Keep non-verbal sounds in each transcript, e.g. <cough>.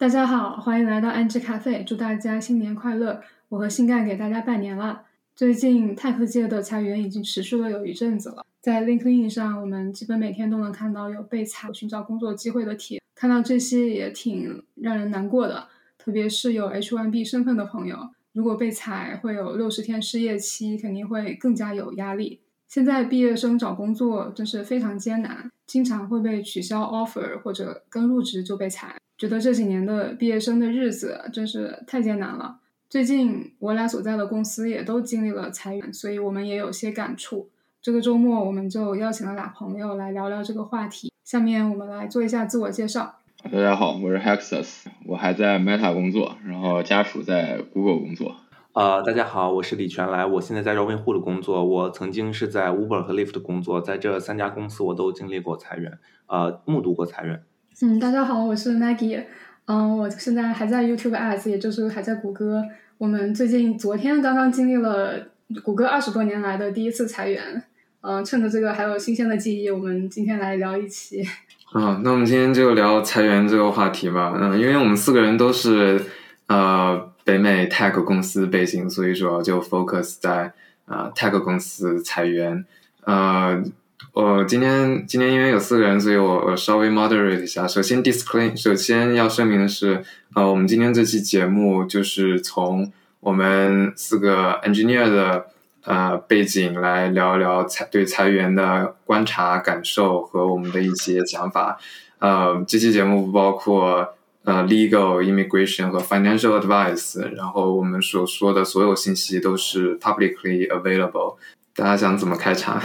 大家好，欢迎来到安之咖啡，祝大家新年快乐！我和新干给大家拜年了。最近泰克界的裁员已经持续了有一阵子了，在 LinkedIn 上，我们基本每天都能看到有被裁、寻找工作机会的帖，看到这些也挺让人难过的。特别是有 H1B 身份的朋友，如果被裁，会有六十天失业期，肯定会更加有压力。现在毕业生找工作真是非常艰难，经常会被取消 offer，或者刚入职就被裁。觉得这几年的毕业生的日子真是太艰难了。最近我俩所在的公司也都经历了裁员，所以我们也有些感触。这个周末我们就邀请了俩朋友来聊聊这个话题。下面我们来做一下自我介绍。大家好，我是 Hexus，我还在 Meta 工作，然后家属在 Google 工作。呃，大家好，我是李全来，我现在在 Robinhood 工作。我曾经是在 Uber 和 Lyft 工作，在这三家公司我都经历过裁员，呃，目睹过裁员。嗯，大家好，我是 Maggie。嗯，我现在还在 YouTube Ads，也就是还在谷歌。我们最近昨天刚刚经历了谷歌二十多年来的第一次裁员。嗯，趁着这个还有新鲜的记忆，我们今天来聊一期。<laughs> 啊，那我们今天就聊裁员这个话题吧。嗯，因为我们四个人都是呃北美 Tech 公司背景，所以主要就 focus 在啊 Tech 公司裁员。呃。我今天今天因为有四个人，所以我我稍微 moderate 一下。首先 disclaim，首先要声明的是，呃，我们今天这期节目就是从我们四个 engineer 的呃背景来聊一聊裁对裁员的观察感受和我们的一些想法。呃，这期节目不包括呃 legal immigration 和 financial advice，然后我们所说的所有信息都是 publicly available。大家想怎么开场？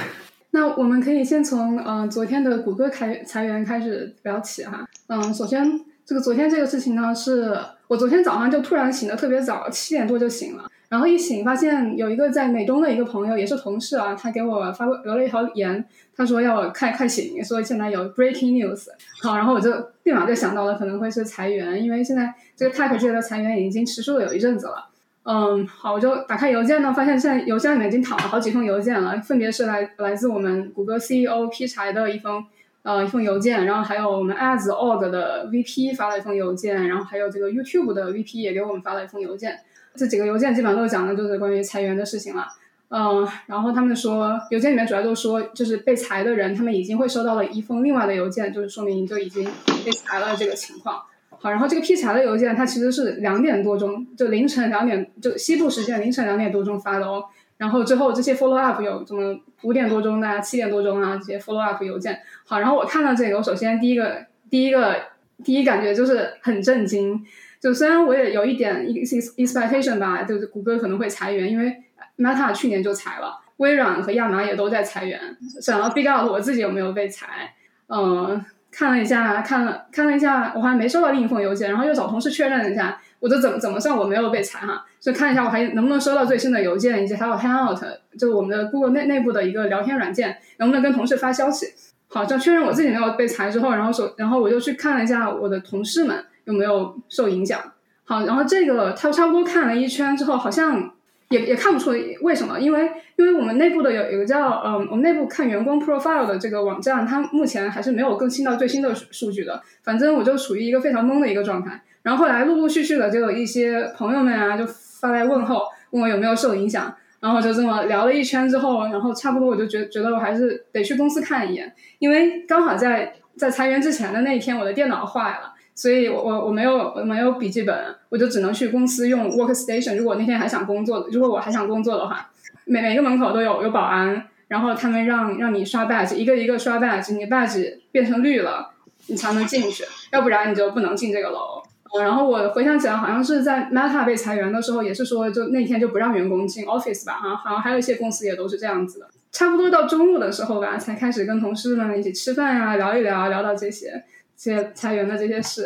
那我们可以先从嗯昨天的谷歌开裁员开始聊起哈。嗯，首先这个昨天这个事情呢，是我昨天早上就突然醒的特别早，七点多就醒了，然后一醒发现有一个在美东的一个朋友也是同事啊，他给我发过留了一条言，他说要我快快醒，说现在有 breaking news。好，然后我就立马就想到了可能会是裁员，因为现在这个 tech 界的裁员已经持续了有一阵子了。嗯，好，我就打开邮件呢，发现现在邮箱里面已经躺了好几封邮件了，分别是来来自我们谷歌 CEO 批柴的一封，呃，一封邮件，然后还有我们 as org 的 VP 发了一封邮件，然后还有这个 YouTube 的 VP 也给我们发了一封邮件。这几个邮件基本上都讲的就是关于裁员的事情了。嗯，然后他们说，邮件里面主要就是说，就是被裁的人，他们已经会收到了一封另外的邮件，就是说明你就已经被裁了这个情况。然后这个批查的邮件，它其实是两点多钟，就凌晨两点，就西部时间凌晨两点多钟发的哦。然后之后这些 follow up 有什么五点多钟的、七点多钟啊这些 follow up 邮件。好，然后我看到这个，我首先第一个第一个第一感觉就是很震惊。就虽然我也有一点 ins- expectation 吧，就是谷歌可能会裁员，因为 Meta 去年就裁了，微软和亚麻也都在裁员。想要 figure out 我自己有没有被裁，嗯。看了一下，看了看了一下，我还没收到另一封邮件，然后又找同事确认了一下，我就怎么怎么算我没有被裁哈，就看一下我还能不能收到最新的邮件，以及还有 Hangout，就我们的 Google 内内部的一个聊天软件，能不能跟同事发消息。好，就确认我自己没有被裁之后，然后手，然后我就去看了一下我的同事们有没有受影响。好，然后这个他差不多看了一圈之后，好像。也也看不出为什么，因为因为我们内部的有有个叫嗯，我们内部看员工 profile 的这个网站，它目前还是没有更新到最新的数据的。反正我就处于一个非常懵的一个状态。然后后来陆陆续续的就有一些朋友们啊，就发来问候，问我有没有受影响。然后就这么聊了一圈之后，然后差不多我就觉觉得我还是得去公司看一眼，因为刚好在在裁员之前的那一天，我的电脑坏了。所以，我我我没有我没有笔记本，我就只能去公司用 workstation。如果那天还想工作，如果我还想工作的话，每每个门口都有有保安，然后他们让让你刷 badge，一个一个刷 badge，你 badge 变成绿了，你才能进去，要不然你就不能进这个楼。然后我回想起来，好像是在 Meta 被裁员的时候，也是说就那天就不让员工进 office 吧，哈，好像还有一些公司也都是这样子的。差不多到中午的时候吧，才开始跟同事们一起吃饭呀，聊一聊，聊到这些。这些裁员的这些事，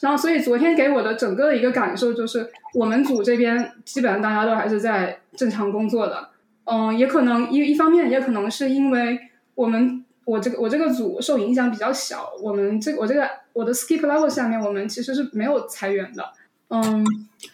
然后所以昨天给我的整个的一个感受就是，我们组这边基本上大家都还是在正常工作的，嗯，也可能一一方面也可能是因为我们我这个我这个组受影响比较小，我们这个我这个我的 skip level 下面我们其实是没有裁员的，嗯，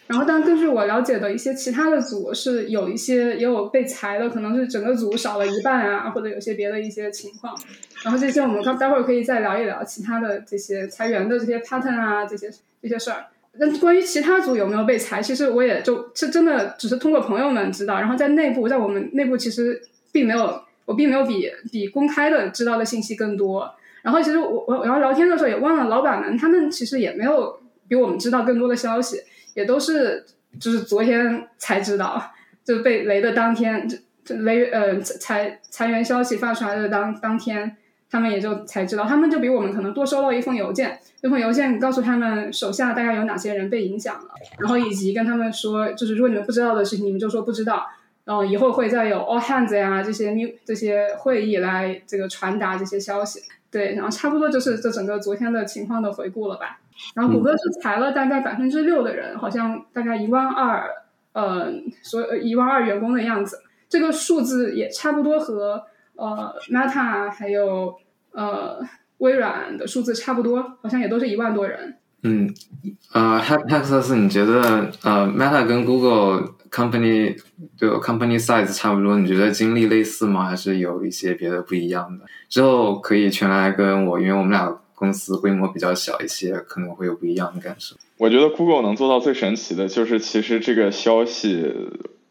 然后，但根据我了解的一些其他的组是有一些也有被裁的，可能是整个组少了一半啊，或者有些别的一些情况。然后这些我们待待会儿可以再聊一聊其他的这些裁员的这些 pattern 啊，这些这些事儿。那关于其他组有没有被裁，其实我也就是真的只是通过朋友们知道，然后在内部，在我们内部其实并没有，我并没有比比公开的知道的信息更多。然后其实我我然后聊天的时候也问了老板们，他们其实也没有。比我们知道更多的消息，也都是就是昨天才知道，就被雷的当天，这雷呃裁裁员消息发出来的当当天，他们也就才知道，他们就比我们可能多收到一封邮件，那封邮件告诉他们手下大概有哪些人被影响了，然后以及跟他们说，就是如果你们不知道的事情，你们就说不知道，然后以后会再有 all hands 呀这些 new 这些会议来这个传达这些消息，对，然后差不多就是这整个昨天的情况的回顾了吧。然后谷歌是裁了大概百分之六的人，好像大概一万二，呃，所一万二员工的样子。这个数字也差不多和呃 Meta 还有呃微软的数字差不多，好像也都是一万多人。嗯，呃，Hexus，你觉得呃 Meta 跟 Google company 就 company size 差不多，你觉得经历类似吗？还是有一些别的不一样的？之后可以全来跟我，因为我们俩。公司规模比较小一些，可能会有不一样的感受。我觉得 Google 能做到最神奇的就是，其实这个消息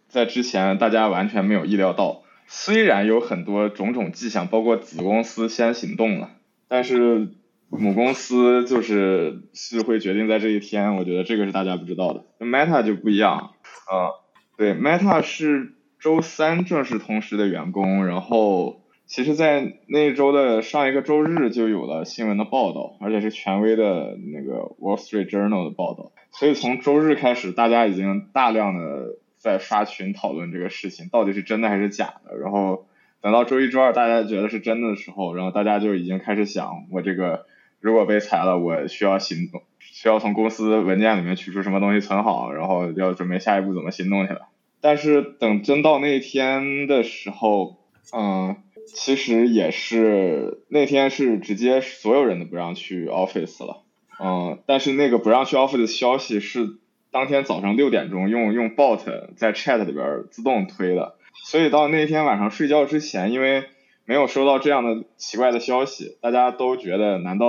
在之前大家完全没有意料到。虽然有很多种种迹象，包括子公司先行动了，但是母公司就是是会决定在这一天。我觉得这个是大家不知道的。Meta 就不一样，呃，对，Meta 是周三正式通知的员工，然后。其实，在那一周的上一个周日就有了新闻的报道，而且是权威的那个《Wall Street Journal》的报道。所以从周日开始，大家已经大量的在刷群讨论这个事情到底是真的还是假的。然后等到周一、周二大家觉得是真的的时候，然后大家就已经开始想：我这个如果被裁了，我需要行动，需要从公司文件里面取出什么东西存好，然后要准备下一步怎么行动去了。但是等真到那天的时候，嗯。其实也是那天是直接所有人都不让去 office 了，嗯，但是那个不让去 office 的消息是当天早上六点钟用用 bot 在 chat 里边自动推的，所以到那天晚上睡觉之前，因为没有收到这样的奇怪的消息，大家都觉得难道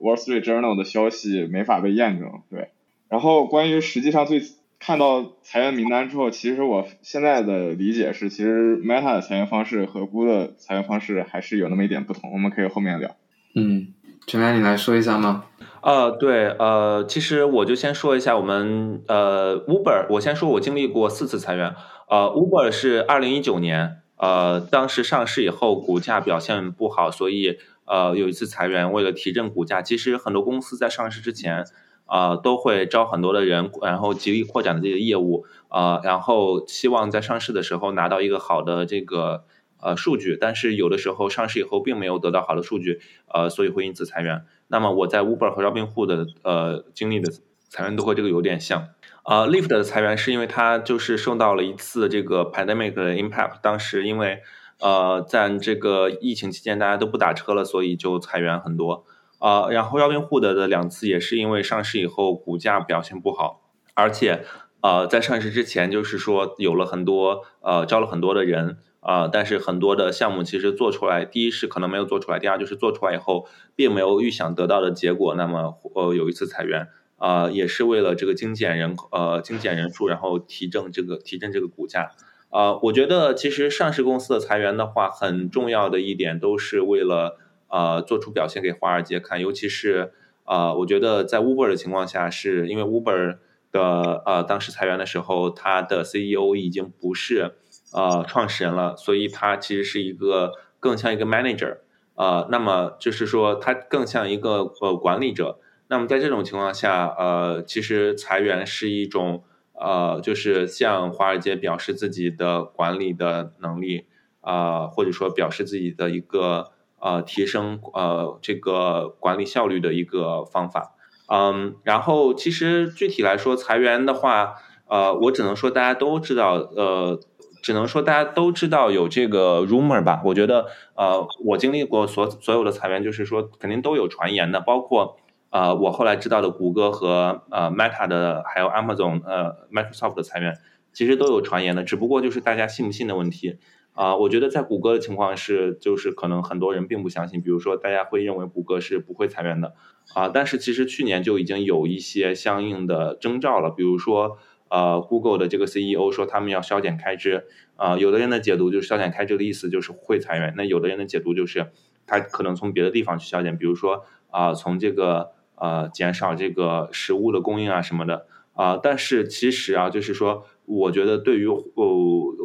Wall Street Journal 的消息没法被验证？对，然后关于实际上最。看到裁员名单之后，其实我现在的理解是，其实 Meta 的裁员方式和 Google 的裁员方式还是有那么一点不同。我们可以后面聊。嗯，陈来你来说一下吗？呃，对，呃，其实我就先说一下我们呃 Uber，我先说我经历过四次裁员。呃，Uber 是二零一九年，呃，当时上市以后股价表现不好，所以呃有一次裁员，为了提振股价。其实很多公司在上市之前。啊，都会招很多的人，然后极力扩展自己的业务，啊，然后希望在上市的时候拿到一个好的这个呃数据，但是有的时候上市以后并没有得到好的数据，呃，所以会因此裁员。那么我在 Uber 和 Robinhood 的呃经历的裁员都和这个有点像。啊，Lyft 的裁员是因为它就是受到了一次这个 pandemic 的 impact，当时因为呃在这个疫情期间大家都不打车了，所以就裁员很多。啊，然后 Robinhood 的两次也是因为上市以后股价表现不好，而且呃在上市之前就是说有了很多呃招了很多的人啊，但是很多的项目其实做出来，第一是可能没有做出来，第二就是做出来以后并没有预想得到的结果，那么呃有一次裁员啊，也是为了这个精简人呃精简人数，然后提振这个提振这个股价啊，我觉得其实上市公司的裁员的话，很重要的一点都是为了。呃，做出表现给华尔街看，尤其是呃，我觉得在 Uber 的情况下，是因为 Uber 的呃当时裁员的时候，他的 CEO 已经不是呃创始人了，所以他其实是一个更像一个 manager，呃，那么就是说他更像一个呃管理者。那么在这种情况下，呃，其实裁员是一种呃，就是向华尔街表示自己的管理的能力啊，或者说表示自己的一个。呃，提升呃这个管理效率的一个方法，嗯，然后其实具体来说裁员的话，呃，我只能说大家都知道，呃，只能说大家都知道有这个 rumor 吧。我觉得，呃，我经历过所所有的裁员，就是说肯定都有传言的，包括呃，我后来知道的谷歌和呃 Meta 的还有 Amazon 呃 Microsoft 的裁员，其实都有传言的，只不过就是大家信不信的问题。啊，我觉得在谷歌的情况是，就是可能很多人并不相信，比如说大家会认为谷歌是不会裁员的，啊，但是其实去年就已经有一些相应的征兆了，比如说呃，Google 的这个 CEO 说他们要削减开支，啊，有的人的解读就是削减开支的意思就是会裁员，那有的人的解读就是他可能从别的地方去削减，比如说啊，从这个呃减少这个食物的供应啊什么的，啊，但是其实啊，就是说。我觉得对于呃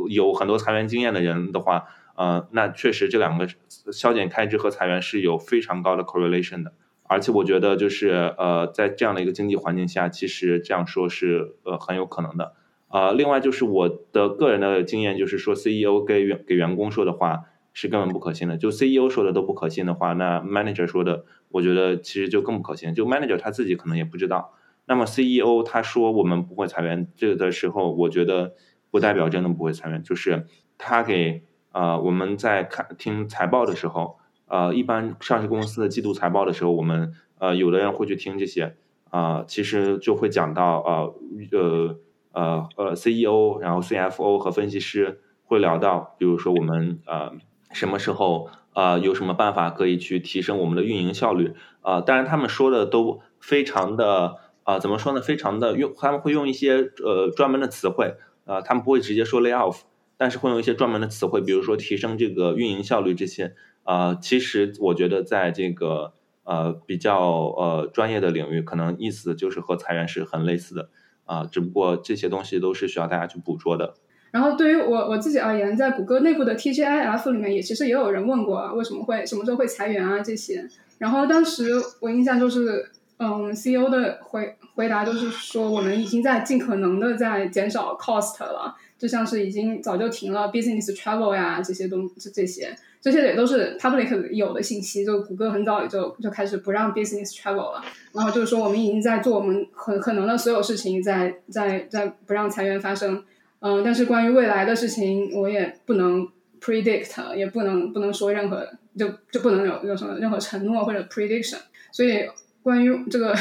有很多裁员经验的人的话，呃，那确实这两个削减开支和裁员是有非常高的 correlation 的，而且我觉得就是呃在这样的一个经济环境下，其实这样说是呃很有可能的。啊，另外就是我的个人的经验就是说，CEO 给员给员工说的话是根本不可信的，就 CEO 说的都不可信的话，那 manager 说的，我觉得其实就更不可信，就 manager 他自己可能也不知道。那么 CEO 他说我们不会裁员，这个的时候，我觉得不代表真的不会裁员，就是他给呃我们在看听财报的时候，呃一般上市公司的季度财报的时候，我们呃有的人会去听这些，啊其实就会讲到呃呃呃呃 CEO，然后 CFO 和分析师会聊到，比如说我们呃什么时候呃有什么办法可以去提升我们的运营效率啊，当然他们说的都非常的。啊，怎么说呢？非常的用，他们会用一些呃专门的词汇，呃，他们不会直接说 lay off，但是会用一些专门的词汇，比如说提升这个运营效率这些。啊，其实我觉得在这个呃比较呃专业的领域，可能意思就是和裁员是很类似的。啊，只不过这些东西都是需要大家去捕捉的。然后对于我我自己而言，在谷歌内部的 TGIF 里面，也其实也有人问过为什么会什么时候会裁员啊这些。然后当时我印象就是。嗯，CEO 的回回答就是说，我们已经在尽可能的在减少 cost 了，就像是已经早就停了 business travel 呀这些东这这些，这些也都是 public 有的信息，就谷歌很早也就就开始不让 business travel 了，然后就是说我们已经在做我们可可能的所有事情，在在在不让裁员发生。嗯，但是关于未来的事情，我也不能 predict，也不能不能说任何就就不能有有什么任何承诺或者 prediction，所以。关于这个，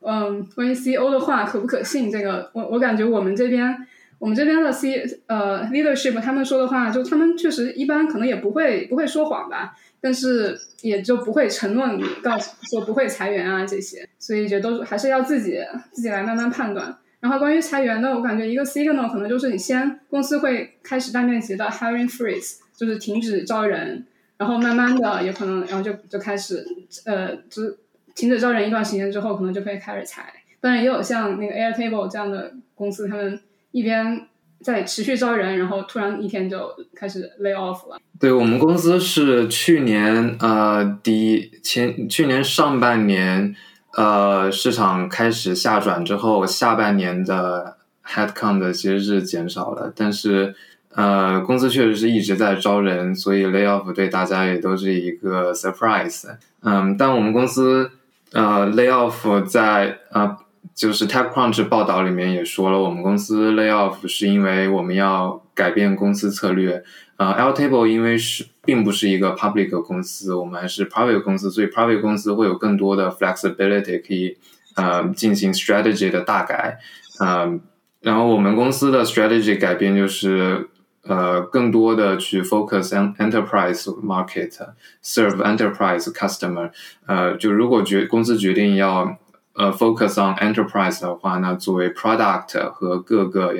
嗯，关于 CEO 的话可不可信？这个，我我感觉我们这边，我们这边的 C 呃 leadership 他们说的话，就他们确实一般可能也不会不会说谎吧，但是也就不会承诺你告诉说不会裁员啊这些，所以这都还是要自己自己来慢慢判断。然后关于裁员的，我感觉一个 signal 可能就是你先公司会开始大面积的 hiring freeze，就是停止招人，然后慢慢的有可能，然后就就开始呃就。停止招人一段时间之后，可能就可以开始裁。当然，也有像那个 Airtable 这样的公司，他们一边在持续招人，然后突然一天就开始 lay off 了。对我们公司是去年呃第前去年上半年呃市场开始下转之后，下半年的 headcount 其实是减少了，但是呃公司确实是一直在招人，所以 lay off 对大家也都是一个 surprise。嗯，但我们公司。呃，layoff 在呃，就是 TechCrunch 报道里面也说了，我们公司 layoff 是因为我们要改变公司策略。呃，L table 因为是并不是一个 public 公司，我们还是 private 公司，所以 private 公司会有更多的 flexibility 可以呃进行 strategy 的大改。嗯，然后我们公司的 strategy 改变就是。呃，更多的去 focus on enterprise market，serve enterprise customer。呃，就如果决公司决定要呃 focus on enterprise 的话，那作为 product 和各个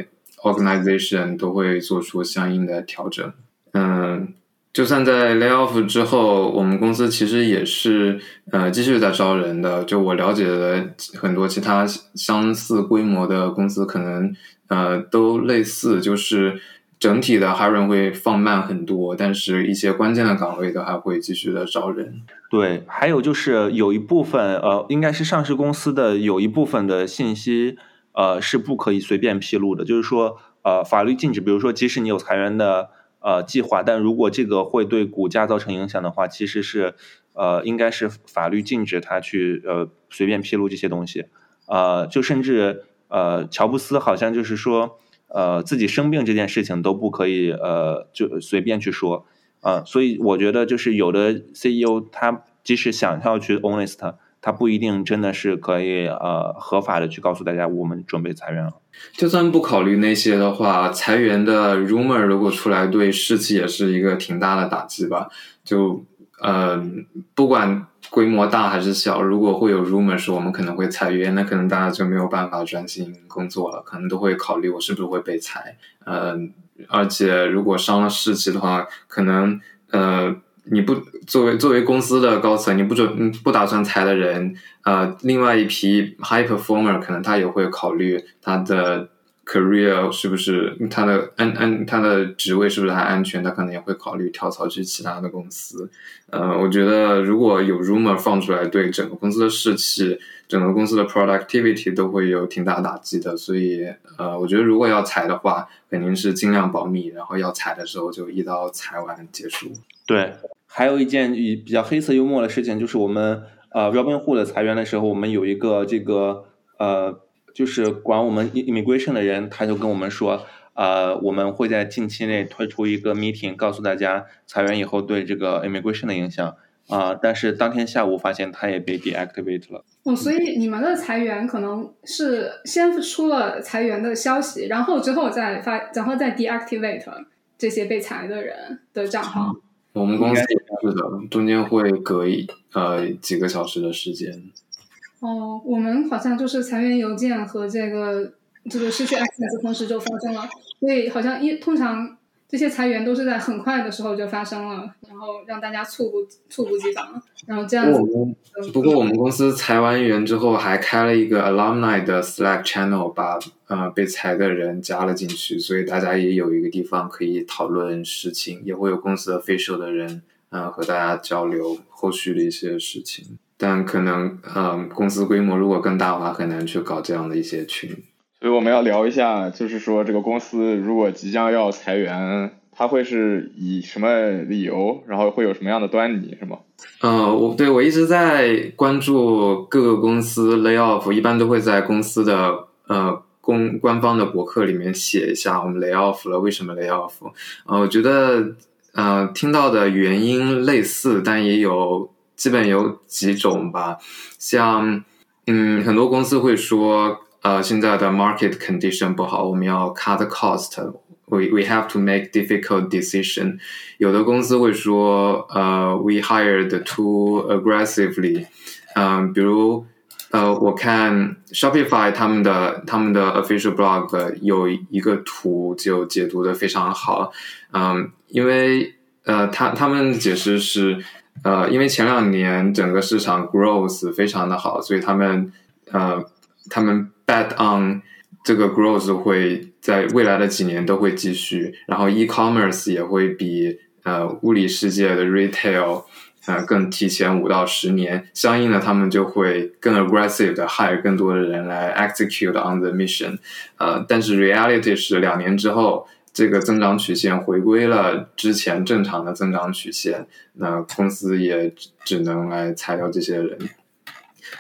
organization 都会做出相应的调整。嗯，就算在 layoff 之后，我们公司其实也是呃继续在招人的。就我了解的很多其他相似规模的公司，可能呃都类似，就是。整体的 hiring 会放慢很多，但是一些关键的岗位都还会继续的招人。对，还有就是有一部分呃，应该是上市公司的有一部分的信息呃是不可以随便披露的，就是说呃法律禁止，比如说即使你有裁员的呃计划，但如果这个会对股价造成影响的话，其实是呃应该是法律禁止他去呃随便披露这些东西。呃，就甚至呃乔布斯好像就是说。呃，自己生病这件事情都不可以，呃，就随便去说，啊，所以我觉得就是有的 CEO 他即使想要去 honest，他不一定真的是可以呃合法的去告诉大家我们准备裁员了。就算不考虑那些的话，裁员的 rumor 如果出来，对士气也是一个挺大的打击吧。就呃，不管规模大还是小，如果会有 rumor 说我们可能会裁员，那可能大家就没有办法专心工作了，可能都会考虑我是不是会被裁。嗯，而且如果伤了士气的话，可能呃。你不作为作为公司的高层，你不准不打算裁的人，呃，另外一批 high performer 可能他也会考虑他的 career 是不是他的安安他的职位是不是还安全，他可能也会考虑跳槽去其他的公司。呃，我觉得如果有 rumor 放出来，对整个公司的士气、整个公司的 productivity 都会有挺大打击的。所以，呃，我觉得如果要裁的话，肯定是尽量保密，然后要裁的时候就一刀裁完结束。对，还有一件比比较黑色幽默的事情，就是我们呃 Robinhood 的裁员的时候，我们有一个这个呃，就是管我们 immigration 的人，他就跟我们说，呃，我们会在近期内推出一个 meeting，告诉大家裁员以后对这个 immigration 的影响啊。但是当天下午发现他也被 deactivate 了。哦，所以你们的裁员可能是先出了裁员的消息，然后之后再发，然后再 deactivate 这些被裁的人的账号。我们公司也是的，中间会隔一呃几个小时的时间。哦，我们好像就是裁员邮件和这个这个失去 access 同时就发生了，所以好像一通常。这些裁员都是在很快的时候就发生了，然后让大家猝不猝不及防，然后这样子。不过我们公司裁完员之后，还开了一个 alumni 的 Slack channel，把呃被裁的人加了进去，所以大家也有一个地方可以讨论事情，也会有公司的 official 的人呃和大家交流后续的一些事情。但可能呃公司规模如果更大的话，很难去搞这样的一些群。所以我们要聊一下，就是说这个公司如果即将要裁员，它会是以什么理由，然后会有什么样的端倪，是吗？呃，我对我一直在关注各个公司 lay off，一般都会在公司的呃公官方的博客里面写一下我们 lay off 了，为什么 lay off？呃，我觉得呃听到的原因类似，但也有基本有几种吧，像嗯很多公司会说。呃，现在的 market condition 不好，我们要 cut cost。We we have to make difficult decision。有的公司会说，呃，we hired too aggressively。嗯，比如，呃，我看 Shopify 他们的他们的 official blog 有一个图就解读的非常好。嗯，因为呃，他他们解释是，呃，因为前两年整个市场 growth 非常的好，所以他们呃，他们。Bet on 这个 growth 会在未来的几年都会继续，然后 e-commerce 也会比呃物理世界的 retail 呃更提前五到十年，相应的他们就会更 aggressive 的 hire 更多的人来 execute on the mission。呃，但是 reality 是两年之后，这个增长曲线回归了之前正常的增长曲线，那公司也只能来裁掉这些人。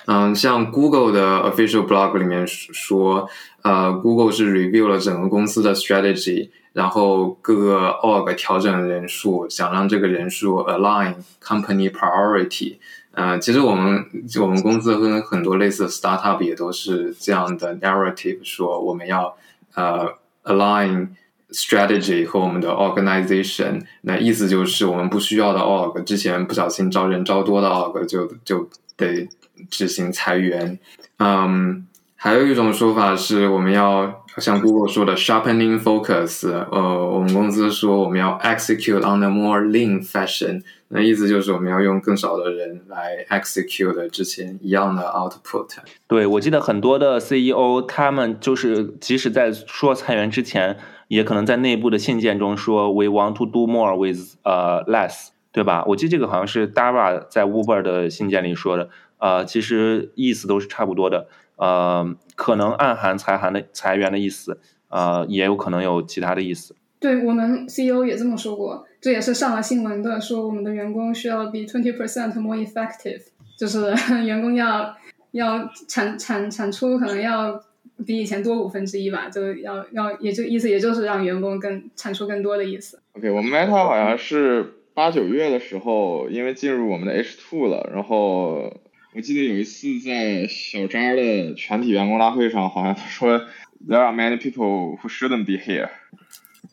嗯，像 Google 的 official blog 里面说，呃，Google 是 review 了整个公司的 strategy，然后各个 org 调整人数，想让这个人数 align company priority。呃，其实我们我们公司跟很多类似的 startup 也都是这样的 narrative，说我们要呃 align strategy 和我们的 organization。那意思就是我们不需要的 org，之前不小心招人招多的 org 就就得。执行裁员，嗯，还有一种说法是我们要像 Google 说的 sharpening focus，呃，我们公司说我们要 execute on a more lean fashion，那意思就是我们要用更少的人来 execute 之前一样的 output。对，我记得很多的 CEO 他们就是即使在说裁员之前，也可能在内部的信件中说 we want to do more with 呃 less，对吧？我记得这个好像是 Dara 在 Uber 的信件里说的。呃，其实意思都是差不多的，呃，可能暗含裁函的裁员的意思，呃，也有可能有其他的意思。对我们 CEO 也这么说过，这也是上了新闻的，说我们的员工需要比 twenty percent more effective，就是 <laughs> 员工要要产产产出可能要比以前多五分之一吧，就要要也就意思也就是让员工更产出更多的意思。OK，我们 Meta 好像是八九月的时候，因为进入我们的 H two 了，然后。我记得有一次在小张的全体员工大会上，好像他说 There are many people who shouldn't be here。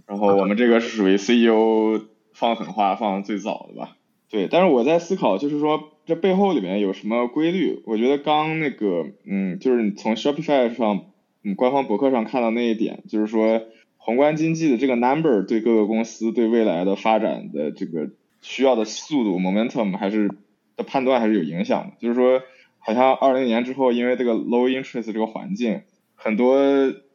然后我们这个是属于 CEO 放狠话放最早的吧？对，但是我在思考，就是说这背后里面有什么规律？我觉得刚那个，嗯，就是你从 Shopify 上，嗯，官方博客上看到那一点，就是说宏观经济的这个 number 对各个公司对未来的发展的这个需要的速度 momentum 还是的判断还是有影响的。就是说，好像二零年之后，因为这个 low interest 这个环境，很多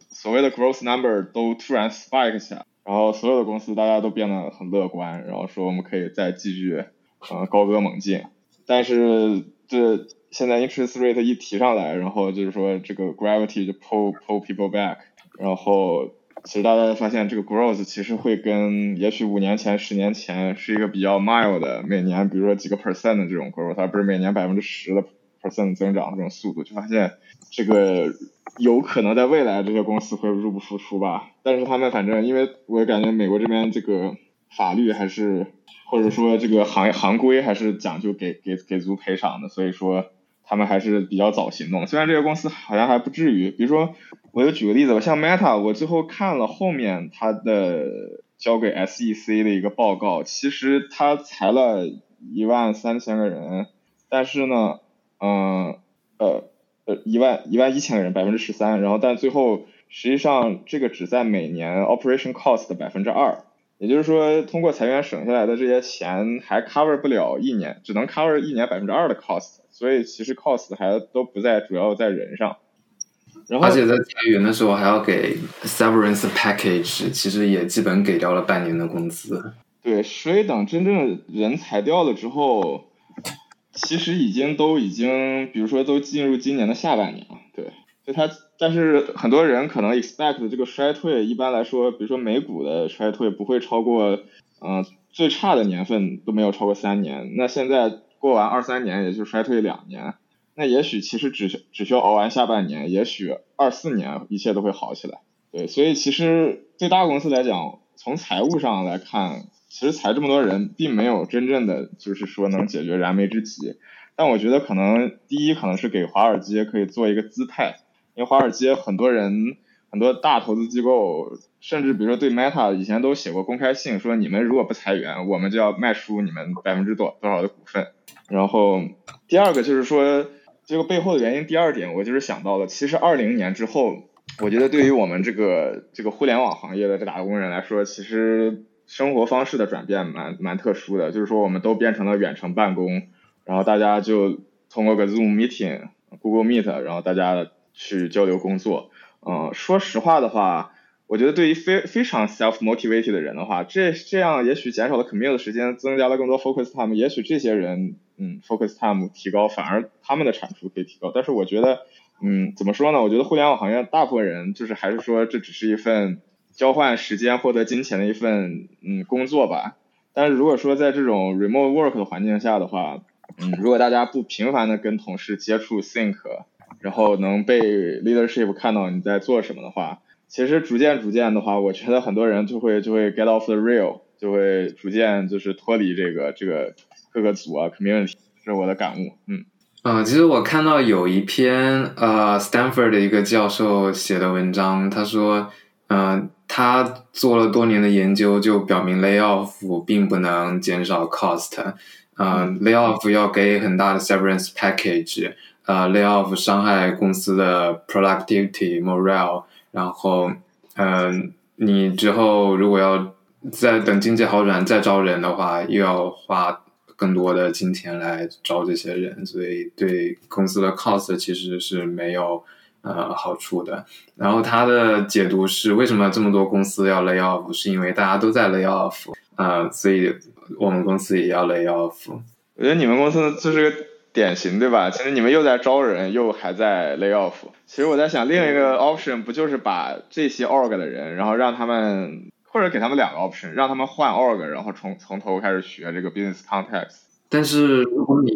所谓的 growth number 都突然 spike 起来。然后所有的公司大家都变得很乐观，然后说我们可以再继续，呃，高歌猛进。但是这现在 interest rate 一提上来，然后就是说这个 gravity 就 pull pull people back。然后其实大家发现这个 growth 其实会跟也许五年前、十年前是一个比较 mild 的，每年比如说几个 percent 的这种 growth，而不是每年百分之十的 percent 增长这种速度，就发现这个。有可能在未来这些公司会入不敷出吧，但是他们反正因为我感觉美国这边这个法律还是或者说这个行行规还是讲究给给给足赔偿的，所以说他们还是比较早行动。虽然这个公司好像还不至于，比如说我就举个例子吧，像 Meta，我最后看了后面他的交给 SEC 的一个报告，其实他裁了一万三千个人，但是呢，嗯呃。呃，一万一万一千个人，百分之十三，然后但最后实际上这个只在每年 operation cost 的百分之二，也就是说通过裁员省下来的这些钱还 cover 不了一年，只能 cover 一年百分之二的 cost，所以其实 cost 还都不在主要在人上。然后而且在裁员的时候还要给 severance package，其实也基本给掉了半年的工资。对，所以等真正人裁掉了之后。其实已经都已经，比如说都进入今年的下半年了，对，所以它，但是很多人可能 expect 这个衰退，一般来说，比如说美股的衰退不会超过，嗯，最差的年份都没有超过三年，那现在过完二三年也就衰退两年，那也许其实只只需要熬完下半年，也许二四年一切都会好起来，对，所以其实对大公司来讲，从财务上来看。其实裁这么多人，并没有真正的就是说能解决燃眉之急，但我觉得可能第一可能是给华尔街可以做一个姿态，因为华尔街很多人很多大投资机构，甚至比如说对 Meta 以前都写过公开信，说你们如果不裁员，我们就要卖出你们百分之多多少的股份。然后第二个就是说这个背后的原因，第二点我就是想到了，其实二零年之后，我觉得对于我们这个这个互联网行业的这打工人来说，其实。生活方式的转变蛮蛮特殊的，就是说我们都变成了远程办公，然后大家就通过个 Zoom meeting、Google Meet，然后大家去交流工作。嗯，说实话的话，我觉得对于非非常 self motivated 的人的话，这这样也许减少了 commute 的时间，增加了更多 focus time，也许这些人嗯 focus time 提高，反而他们的产出可以提高。但是我觉得，嗯，怎么说呢？我觉得互联网行业大部分人就是还是说这只是一份。交换时间获得金钱的一份嗯工作吧，但是如果说在这种 remote work 的环境下的话，嗯，如果大家不频繁的跟同事接触 think，然后能被 leadership 看到你在做什么的话，其实逐渐逐渐的话，我觉得很多人就会就会 get off the rail，就会逐渐就是脱离这个这个各个组啊 community，这是我的感悟，嗯。嗯，其实我看到有一篇呃 Stanford 的一个教授写的文章，他说，嗯。他做了多年的研究，就表明 layoff 并不能减少 cost。嗯，layoff 要给很大的 severance package。呃，layoff 伤害公司的 productivity morale。然后，嗯，你之后如果要再等经济好转再招人的话，又要花更多的金钱来招这些人，所以对公司的 cost 其实是没有。呃，好处的。然后他的解读是，为什么这么多公司要 lay off？是因为大家都在 lay off，呃，所以我们公司也要 lay off。我觉得你们公司就是个典型，对吧？其实你们又在招人，又还在 lay off。其实我在想，另一个 option 不就是把这些 org 的人，然后让他们，或者给他们两个 option，让他们换 org，然后从从头开始学这个 business context。但是如果你，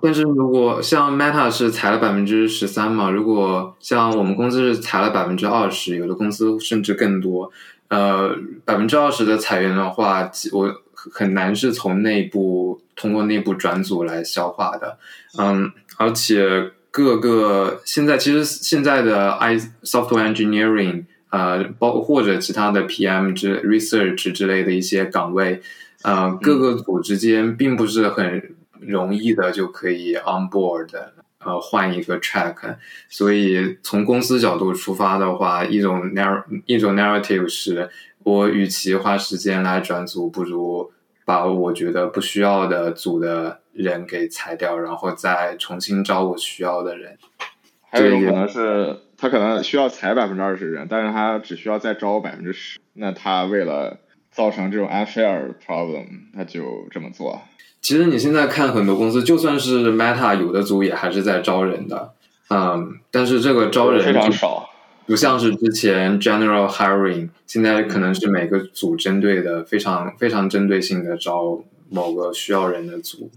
但是如果像 Meta 是裁了百分之十三嘛，如果像我们公司是裁了百分之二十，有的公司甚至更多，呃，百分之二十的裁员的话，我很难是从内部通过内部转组来消化的。嗯，而且各个现在其实现在的 i software engineering 呃，包或者其他的 PM 之 research 之类的一些岗位，呃，各个组之间并不是很容易的就可以 on board，呃，换一个 track。所以从公司角度出发的话，一种 narr 一种 narrative 是我与其花时间来转组，不如把我觉得不需要的组的人给裁掉，然后再重新招我需要的人。还有一种可能是。他可能需要裁百分之二十人，但是他只需要再招百分之十。那他为了造成这种 unfair problem，他就这么做。其实你现在看很多公司，就算是 Meta 有的组也还是在招人的，嗯，但是这个招人非常少，不像是之前 general hiring，现在可能是每个组针对的非常非常针对性的招某个需要人的组。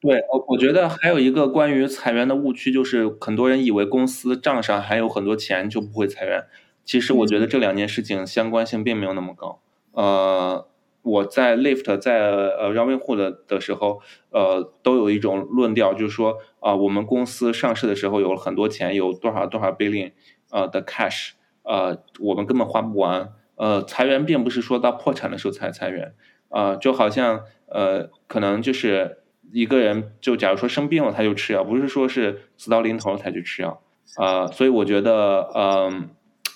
对，我我觉得还有一个关于裁员的误区，就是很多人以为公司账上还有很多钱就不会裁员。其实我觉得这两件事情相关性并没有那么高。呃，我在 Lift 在呃 Robinhood 的时候，呃，都有一种论调，就是说啊，我们公司上市的时候有了很多钱，有多少多少 billion 呃的 cash，呃，我们根本花不完。呃，裁员并不是说到破产的时候才裁员，啊，就好像呃，可能就是。一个人就假如说生病了，他就吃药，不是说是死到临头才去吃药啊。所以我觉得，嗯，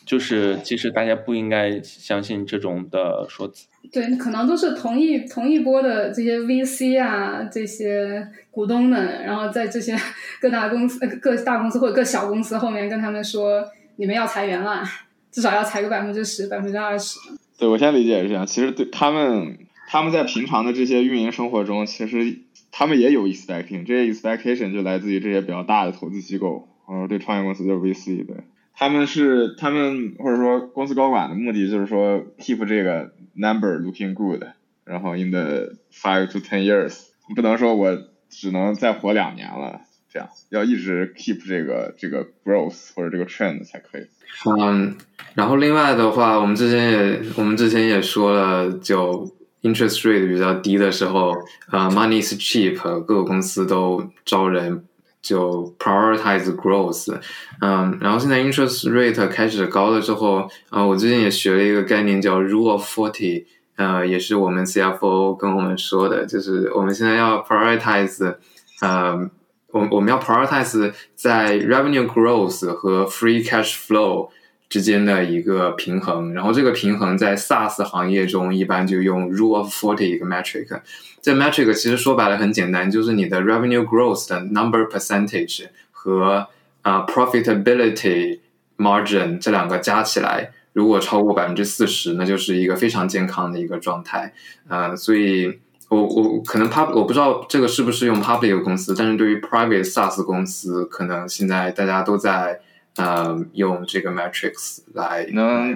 就是其实大家不应该相信这种的说辞。对，可能都是同一同一波的这些 VC 啊，这些股东们，然后在这些 <laughs> 各大公司、各大公司或者各小公司后面跟他们说，你们要裁员了，至少要裁个百分之十、百分之二十。对，我现在理解是这样。其实对他们，他们在平常的这些运营生活中，其实。他们也有 expectation，这些 expectation 就来自于这些比较大的投资机构，呃，对创业公司就是 VC，对，他们是他们或者说公司高管的目的就是说 keep 这个 number looking good，然后 in the five to ten years，不能说我只能再活两年了，这样要一直 keep 这个这个 growth 或者这个 trend 才可以。嗯，然后另外的话，我们之前也我们之前也说了，就。interest rate 比较低的时候，呃，money is cheap，各个公司都招人，就 prioritize growth，嗯，然后现在 interest rate 开始高了之后，啊，我最近也学了一个概念叫 rule of forty，呃，也是我们 CFO 跟我们说的，就是我们现在要 prioritize，呃，我我们要 prioritize 在 revenue growth 和 free cash flow。之间的一个平衡，然后这个平衡在 SaaS 行业中一般就用 Rule of Forty 一个 metric。这 metric 其实说白了很简单，就是你的 revenue growth 的 number percentage 和啊 profitability margin 这两个加起来，如果超过百分之四十，那就是一个非常健康的一个状态。呃，所以我我可能 pub 我不知道这个是不是用 public 公司，但是对于 private SaaS 公司，可能现在大家都在。呃，用这个 metrics 来能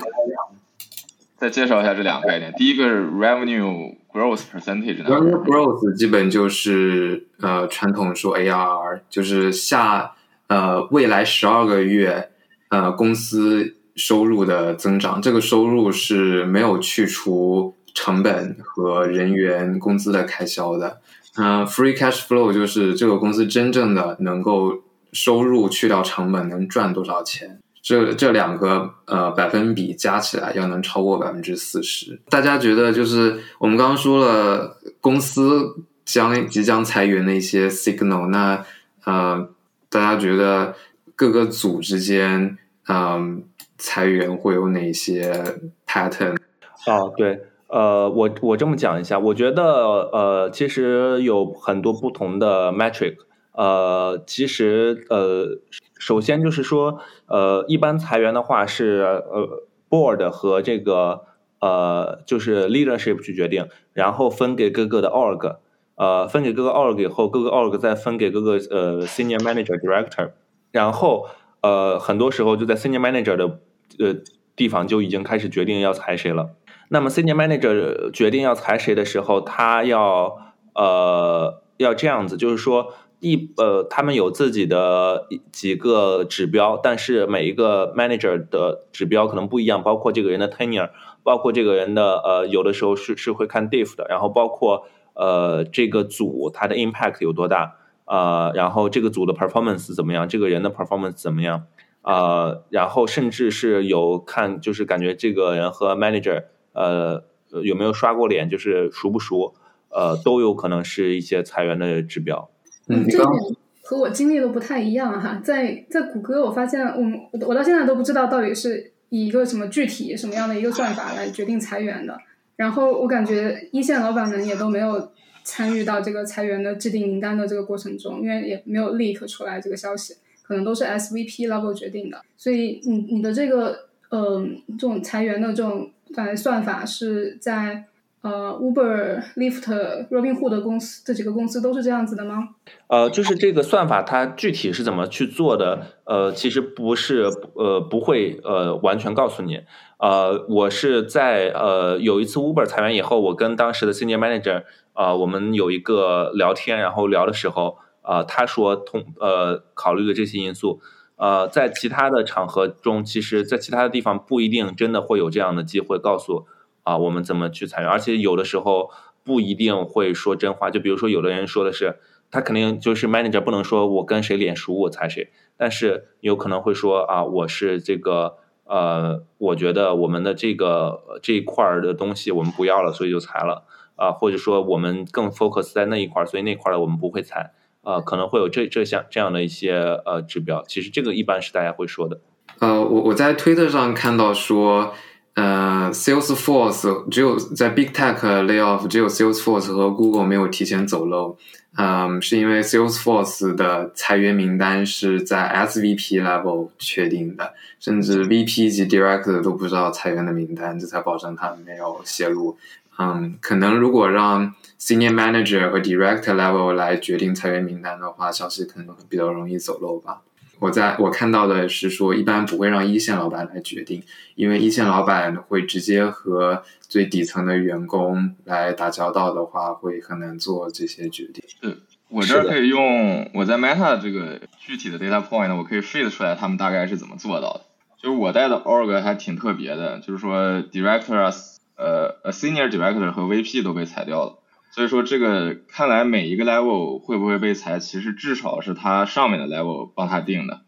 再介绍一下这两个概念。第一个是 revenue growth percentage。revenue growth 基本就是呃传统说 ARR，就是下呃未来十二个月呃公司收入的增长。这个收入是没有去除成本和人员工资的开销的。嗯，free cash flow 就是这个公司真正的能够。收入去掉成本能赚多少钱？这这两个呃百分比加起来要能超过百分之四十。大家觉得就是我们刚刚说了公司将即将裁员的一些 signal，那呃大家觉得各个组之间嗯裁员会有哪些 pattern？啊，对，呃我我这么讲一下，我觉得呃其实有很多不同的 metric。呃，其实呃，首先就是说，呃，一般裁员的话是呃，board 和这个呃，就是 leadership 去决定，然后分给各个的 org，呃，分给各个 org 以后，各个 org 再分给各个呃 senior manager director，然后呃，很多时候就在 senior manager 的呃地方就已经开始决定要裁谁了。那么 senior manager 决定要裁谁的时候，他要呃要这样子，就是说。一呃，他们有自己的几个指标，但是每一个 manager 的指标可能不一样，包括这个人的 tenure，包括这个人的呃，有的时候是是会看 diff 的，然后包括呃这个组它的 impact 有多大，呃，然后这个组的 performance 怎么样，这个人的 performance 怎么样，呃，然后甚至是有看，就是感觉这个人和 manager 呃有没有刷过脸，就是熟不熟，呃，都有可能是一些裁员的指标。嗯，这点和我经历的不太一样哈，在在谷歌，我发现我们我到现在都不知道到底是以一个什么具体什么样的一个算法来决定裁员的。然后我感觉一线老板们也都没有参与到这个裁员的制定名单的这个过程中，因为也没有 leak 出来这个消息，可能都是 SVP level 决定的。所以你你的这个嗯这种裁员的这种呃算法是在。呃，Uber、Lyft、Robinhood 公司这几个公司都是这样子的吗？呃，就是这个算法它具体是怎么去做的？呃，其实不是呃不会呃完全告诉你。呃，我是在呃有一次 Uber 裁员以后，我跟当时的 Senior Manager 啊，我们有一个聊天，然后聊的时候啊，他说通呃考虑的这些因素。呃，在其他的场合中，其实在其他的地方不一定真的会有这样的机会告诉。啊，我们怎么去裁员？而且有的时候不一定会说真话。就比如说，有的人说的是，他肯定就是 manager 不能说我跟谁脸熟我裁谁，但是有可能会说啊，我是这个呃，我觉得我们的这个这一块儿的东西我们不要了，所以就裁了啊，或者说我们更 focus 在那一块儿，所以那块儿的我们不会裁啊，可能会有这这项这样的一些呃指标。其实这个一般是大家会说的。呃，我我在推特上看到说。呃，Salesforce 只有在 Big Tech layoff，只有 Salesforce 和 Google 没有提前走漏。嗯，是因为 Salesforce 的裁员名单是在 SVP level 确定的，甚至 VP 及 Director 都不知道裁员的名单，这才保证他没有泄露。嗯，可能如果让 Senior Manager 和 Director level 来决定裁员名单的话，消息可能比较容易走漏吧。我在我看到的是说，一般不会让一线老板来决定，因为一线老板会直接和最底层的员工来打交道的话，会很难做这些决定。对，我这儿可以用我在 Meta 这个具体的 data point，我可以 fit 出来他们大概是怎么做到的。就是我带的 org 还挺特别的，就是说 director 呃，senior director 和 VP 都被裁掉了。所以说这个看来每一个 level 会不会被裁，其实至少是他上面的 level 帮他定的。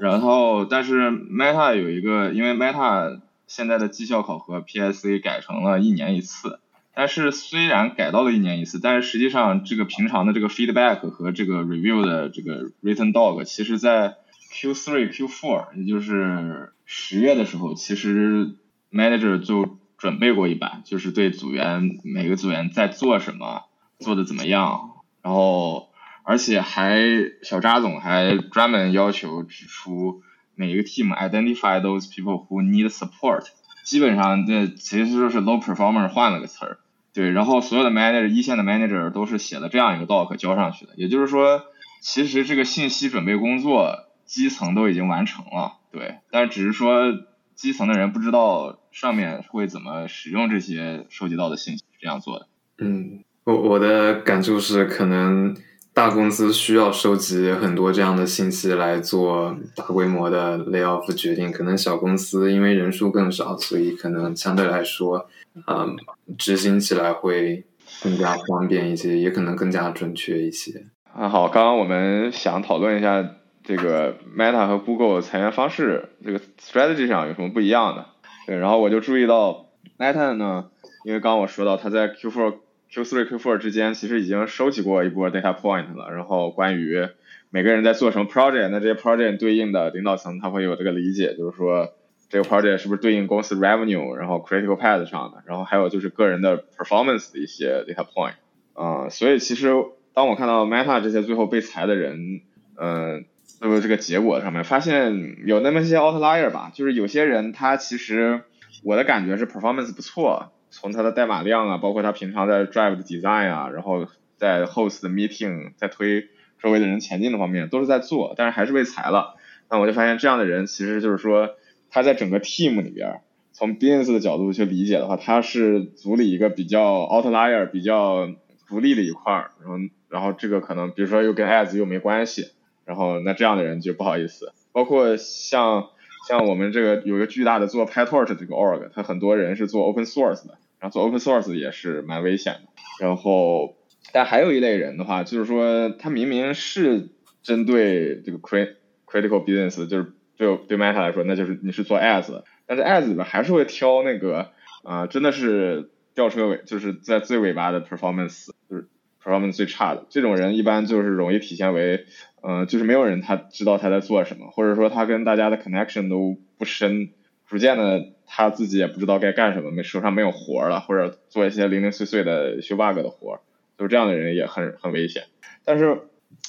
然后，但是 Meta 有一个，因为 Meta 现在的绩效考核 PSC 改成了一年一次，但是虽然改到了一年一次，但是实际上这个平常的这个 feedback 和这个 review 的这个 written dog，其实在 Q3、Q4，也就是十月的时候，其实 manager 就准备过一版，就是对组员每个组员在做什么，做的怎么样，然后而且还小扎总还专门要求指出每一个 team identify those people who need support，基本上这其实就是 low performer 换了个词儿，对，然后所有的 manager 一线的 manager 都是写了这样一个 doc 交上去的，也就是说，其实这个信息准备工作基层都已经完成了，对，但只是说。基层的人不知道上面会怎么使用这些收集到的信息，这样做的。嗯，我我的感触是，可能大公司需要收集很多这样的信息来做大规模的 layoff 决定，可能小公司因为人数更少，所以可能相对来说，嗯，执行起来会更加方便一些，也可能更加准确一些。啊，好，刚刚我们想讨论一下。这个 Meta 和 Google 裁员方式，这个 strategy 上有什么不一样的？对，然后我就注意到 Meta 呢，因为刚刚我说到他在 Q4、Q3、Q4 之间其实已经收集过一波 data point 了，然后关于每个人在做什么 project，那这些 project 对应的领导层他会有这个理解，就是说这个 project 是不是对应公司 revenue，然后 critical path 上的，然后还有就是个人的 performance 的一些 data point，啊，所以其实当我看到 Meta 这些最后被裁的人，嗯。那么这个结果上面发现有那么些 outlier 吧，就是有些人他其实我的感觉是 performance 不错，从他的代码量啊，包括他平常在 drive 的 design 啊，然后在 host 的 meeting，在推周围的人前进的方面都是在做，但是还是被裁了。那我就发现这样的人其实就是说他在整个 team 里边，从 business 的角度去理解的话，他是组里一个比较 outlier、比较独立的一块儿，然后然后这个可能比如说又跟 ads 又没关系。然后那这样的人就不好意思，包括像像我们这个有一个巨大的做 PyTorch 这个 org，它很多人是做 open source 的，然后做 open source 也是蛮危险的。然后但还有一类人的话，就是说他明明是针对这个 crit critical business，就是就对 Meta 来说，那就是你是做 ads，但是 ads 里边还是会挑那个啊、真的是吊车尾，就是在最尾巴的 performance，就是 performance 最差的。这种人，一般就是容易体现为，嗯、就是没有人他知道他在做什么，或者说他跟大家的 connection 都不深，逐渐的他自己也不知道该干什么，没手上没有活了，或者做一些零零碎碎的修 bug 的活，就是这样的人也很很危险。但是，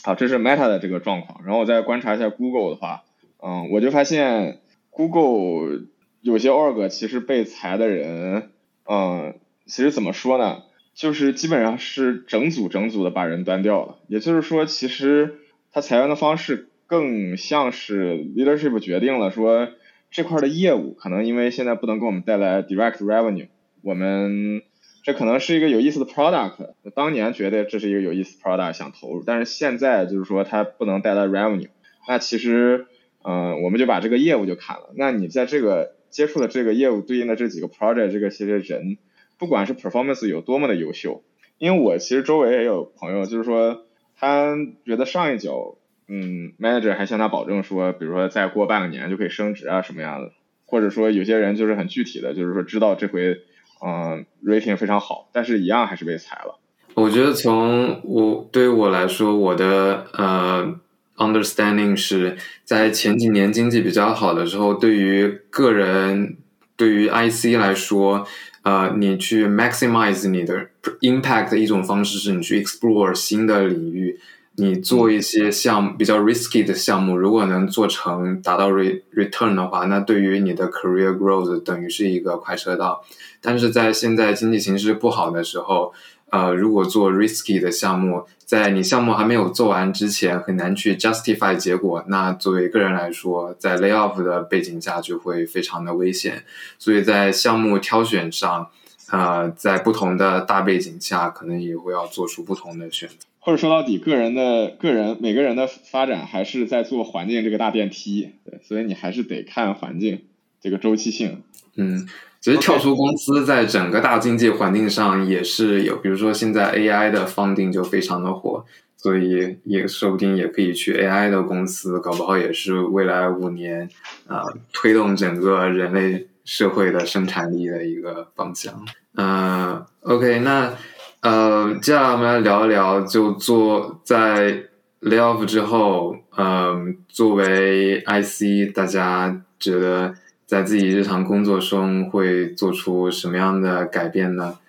好，这是 Meta 的这个状况，然后我再观察一下 Google 的话，嗯，我就发现 Google 有些 org 其实被裁的人，嗯，其实怎么说呢？就是基本上是整组整组的把人端掉了，也就是说，其实他裁员的方式更像是 leadership 决定了说这块的业务可能因为现在不能给我们带来 direct revenue，我们这可能是一个有意思的 product，当年觉得这是一个有意思 product 想投入，但是现在就是说它不能带来 revenue，那其实嗯、我们就把这个业务就砍了。那你在这个接触的这个业务对应的这几个 project 这个其实人，不管是 performance 有多么的优秀，因为我其实周围也有朋友，就是说他觉得上一脚，嗯，manager 还向他保证说，比如说再过半个年就可以升职啊什么样的，或者说有些人就是很具体的，就是说知道这回，嗯，rating 非常好，但是一样还是被裁了。我觉得从我对于我来说，我的呃 understanding 是在前几年经济比较好的时候，对于个人，对于 IC 来说，呃，你去 maximize 你的 impact 的一种方式是你去 explore 新的领域，你做一些项比较 risky 的项目，如果能做成达到 re return 的话，那对于你的 career growth 等于是一个快车道。但是在现在经济形势不好的时候，呃，如果做 risky 的项目，在你项目还没有做完之前，很难去 justify 结果。那作为个人来说，在 layoff 的背景下就会非常的危险。所以在项目挑选上，呃，在不同的大背景下，可能也会要做出不同的选择。或者说到底，个人的个人每个人的发展还是在做环境这个大电梯，对，所以你还是得看环境这个周期性。嗯，其实跳出公司，在整个大经济环境上也是有，比如说现在 AI 的 funding 就非常的火，所以也说不定也可以去 AI 的公司，搞不好也是未来五年啊、呃推动整个人类社会的生产力的一个方向。呃，OK，那呃，接下来我们来聊一聊，就做在 layoff 之后，嗯、作为 IC，大家觉得在自己日常工作中会做出什么样的改变呢？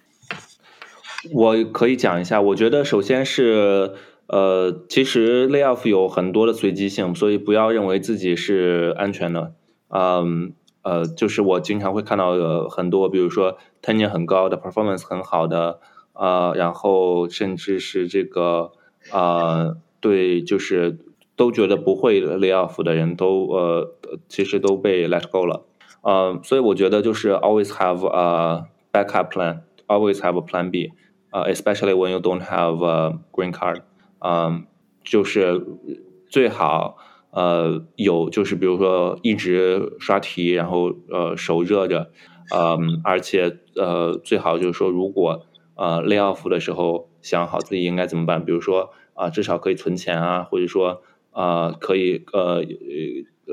我可以讲一下，我觉得首先是呃，其实 layoff 有很多的随机性，所以不要认为自己是安全的。嗯呃，就是我经常会看到有很多，比如说 tenure 很高的，performance 很好的，呃，然后甚至是这个呃，对，就是都觉得不会 layoff 的人都呃，其实都被 let go 了。呃，所以我觉得就是 always have a backup plan，always have a plan B, especially when you don't have a green card，嗯、就是最好呃有就是比如说一直刷题，然后呃手热着，嗯、而且呃最好就是说如果呃 lay off 的时候想好自己应该怎么办，比如说啊、至少可以存钱啊，或者说啊、可以呃呃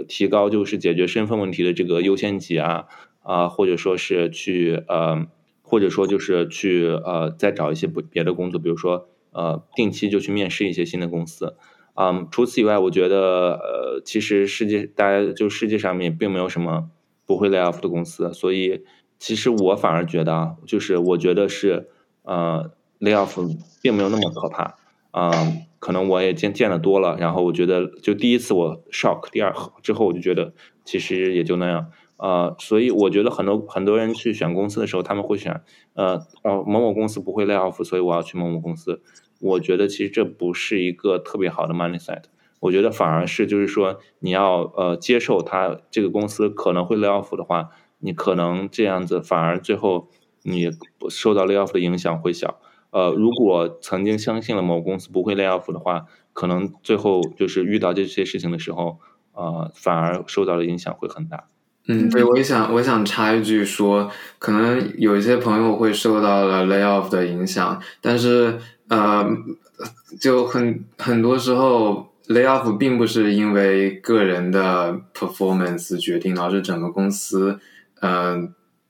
提高就是解决身份问题的这个优先级啊啊、或者说是去呃。或者说就是去呃再找一些不别的工作，比如说呃定期就去面试一些新的公司。嗯，除此以外，我觉得呃其实世界大家就世界上面并没有什么不会 lay off 的公司，所以其实我反而觉得啊，就是我觉得是呃 lay off 并没有那么可怕。嗯，可能我也见见的多了，然后我觉得就第一次我 shock，第二之后我就觉得其实也就那样。呃，所以我觉得很多很多人去选公司的时候，他们会选呃哦某某公司不会 lay off，所以我要去某某公司。我觉得其实这不是一个特别好的 mindset，我觉得反而是就是说你要呃接受他这个公司可能会 lay off 的话，你可能这样子反而最后你受到 lay off 的影响会小。呃，如果曾经相信了某公司不会 lay off 的话，可能最后就是遇到这些事情的时候，呃，反而受到的影响会很大。嗯，对，我也想，我想插一句说，可能有一些朋友会受到了 layoff 的影响，但是，呃，就很很多时候 lay off 并不是因为个人的 performance 决定，而是整个公司，呃，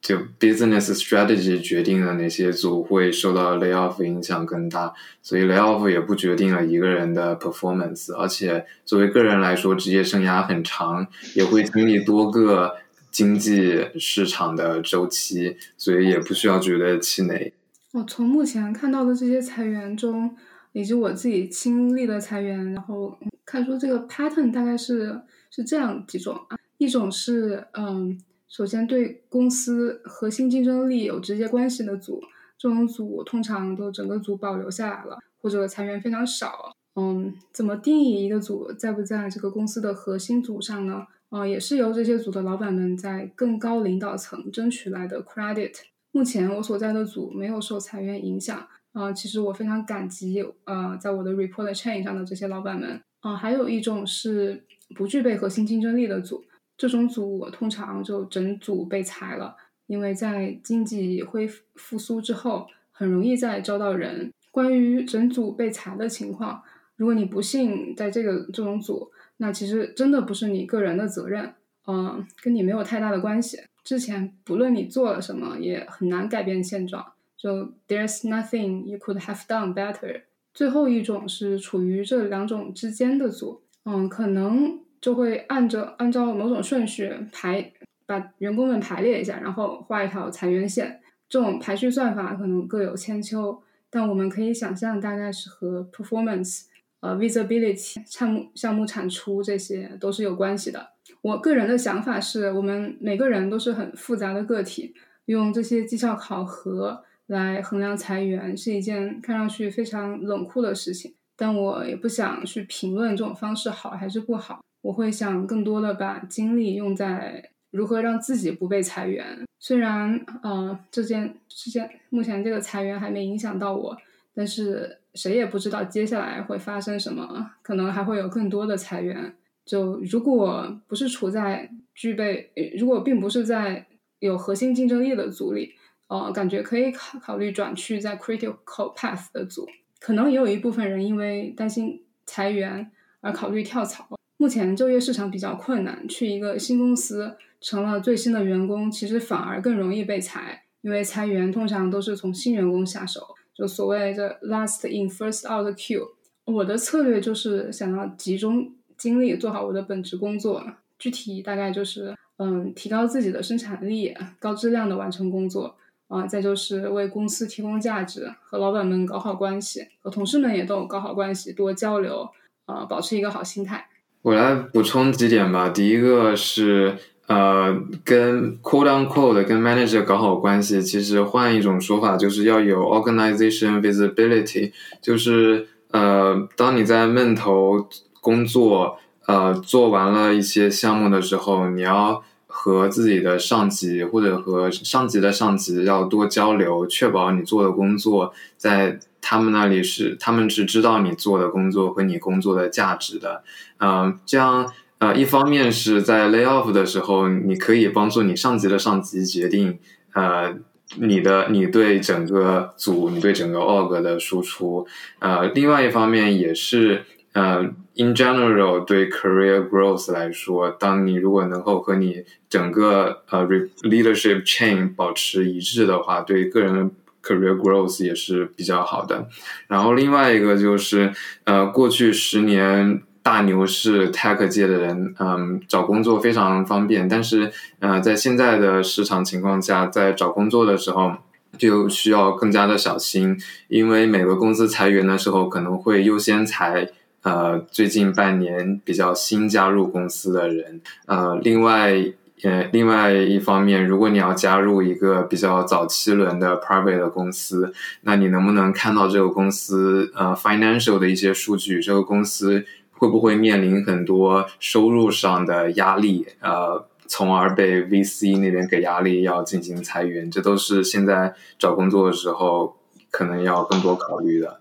就 business strategy 决定了哪些组会受到 lay off 影响更大，所以 lay off 也不决定了一个人的 performance，而且作为个人来说，职业生涯很长，也会经历多个经济市场的周期，所以也不需要觉得气馁。我从目前看到的这些裁员中，以及我自己亲历的裁员，然后看出这个 pattern 大概是是这样几种啊，一种是嗯，首先对公司核心竞争力有直接关系的组，这种组通常都整个组保留下来了，或者裁员非常少。嗯，怎么定义一个组在不在这个公司的核心组上呢？呃，也是由这些组的老板们在更高领导层争取来的 credit。目前我所在的组没有受裁员影响，啊，其实我非常感激，呃，在我的 report chain 上的这些老板们，啊，还有一种是不具备核心竞争力的组，这种组我通常就整组被裁了，因为在经济恢复苏之后，很容易再招到人。关于整组被裁的情况，如果你不幸在这个这种组，那其实真的不是你个人的责任，嗯，跟你没有太大的关系。之前不论你做了什么，也很难改变现状。就 There's nothing you could have done better。最后一种是处于这两种之间的组，嗯，可能就会按着按照某种顺序排，把员工们排列一下，然后画一条裁员线。这种排序算法可能各有千秋，但我们可以想象，大概是和 performance、呃 visibility、项目项目产出这些都是有关系的。我个人的想法是，我们每个人都是很复杂的个体，用这些绩效考核来衡量裁员是一件看上去非常冷酷的事情。但我也不想去评论这种方式好还是不好，我会想更多的把精力用在如何让自己不被裁员。虽然，呃，这件事件目前这个裁员还没影响到我，但是谁也不知道接下来会发生什么，可能还会有更多的裁员。就如果不是处在具备，如果并不是在有核心竞争力的组里，呃，感觉可以考考虑转去在 critical path 的组。可能也有一部分人因为担心裁员而考虑跳槽。目前就业市场比较困难，去一个新公司成了最新的员工，其实反而更容易被裁，因为裁员通常都是从新员工下手，就所谓的 last in first out queue。我的策略就是想要集中。精力做好我的本职工作，具体大概就是，嗯，提高自己的生产力，高质量的完成工作，啊，再就是为公司提供价值，和老板们搞好关系，和同事们也都搞好关系，多交流，啊，保持一个好心态。我来补充几点吧。第一个是，呃，跟 quote unquote 跟 manager 搞好关系，其实换一种说法，就是要有 organization visibility，就是，呃，当你在闷头。工作，呃，做完了一些项目的时候，你要和自己的上级或者和上级的上级要多交流，确保你做的工作在他们那里是他们是知道你做的工作和你工作的价值的。嗯，这样，呃，一方面是在 lay off 的时候，你可以帮助你上级的上级决定，呃，你的你对整个组、你对整个 org 的输出。呃，另外一方面也是。呃，in general，对 career growth 来说，当你如果能够和你整个呃 leadership chain 保持一致的话，对个人 career growth 也是比较好的。然后另外一个就是，呃，过去十年大牛市 tech 界的人，嗯，找工作非常方便，但是呃，在现在的市场情况下，在找工作的时候就需要更加的小心，因为每个公司裁员的时候可能会优先裁。呃，最近半年比较新加入公司的人，呃，另外，呃，另外一方面，如果你要加入一个比较早期轮的 private 的公司，那你能不能看到这个公司呃 financial 的一些数据？这个公司会不会面临很多收入上的压力？呃，从而被 VC 那边给压力，要进行裁员？这都是现在找工作的时候可能要更多考虑的。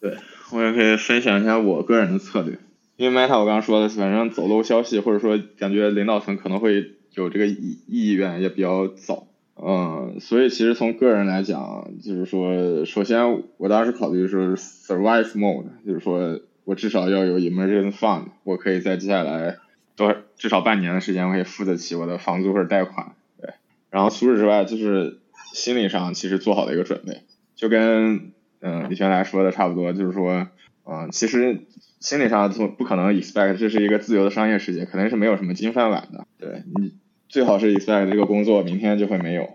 对。我也可以分享一下我个人的策略，因为 Meta 我刚刚说的，反正走漏消息或者说感觉领导层可能会有这个意意愿也比较早，嗯，所以其实从个人来讲，就是说，首先我当时考虑是 survive mode，就是说我至少要有 emergency fund，我可以在接下来多至少半年的时间，我可以付得起我的房租或者贷款。对，然后除此之外，就是心理上其实做好的一个准备，就跟嗯李轩来说的差不多，就是说，嗯，其实心理上不不可能 expect 这是一个自由的商业世界，肯定是没有什么金饭碗的。对你。最好是 expect 这个工作明天就会没有，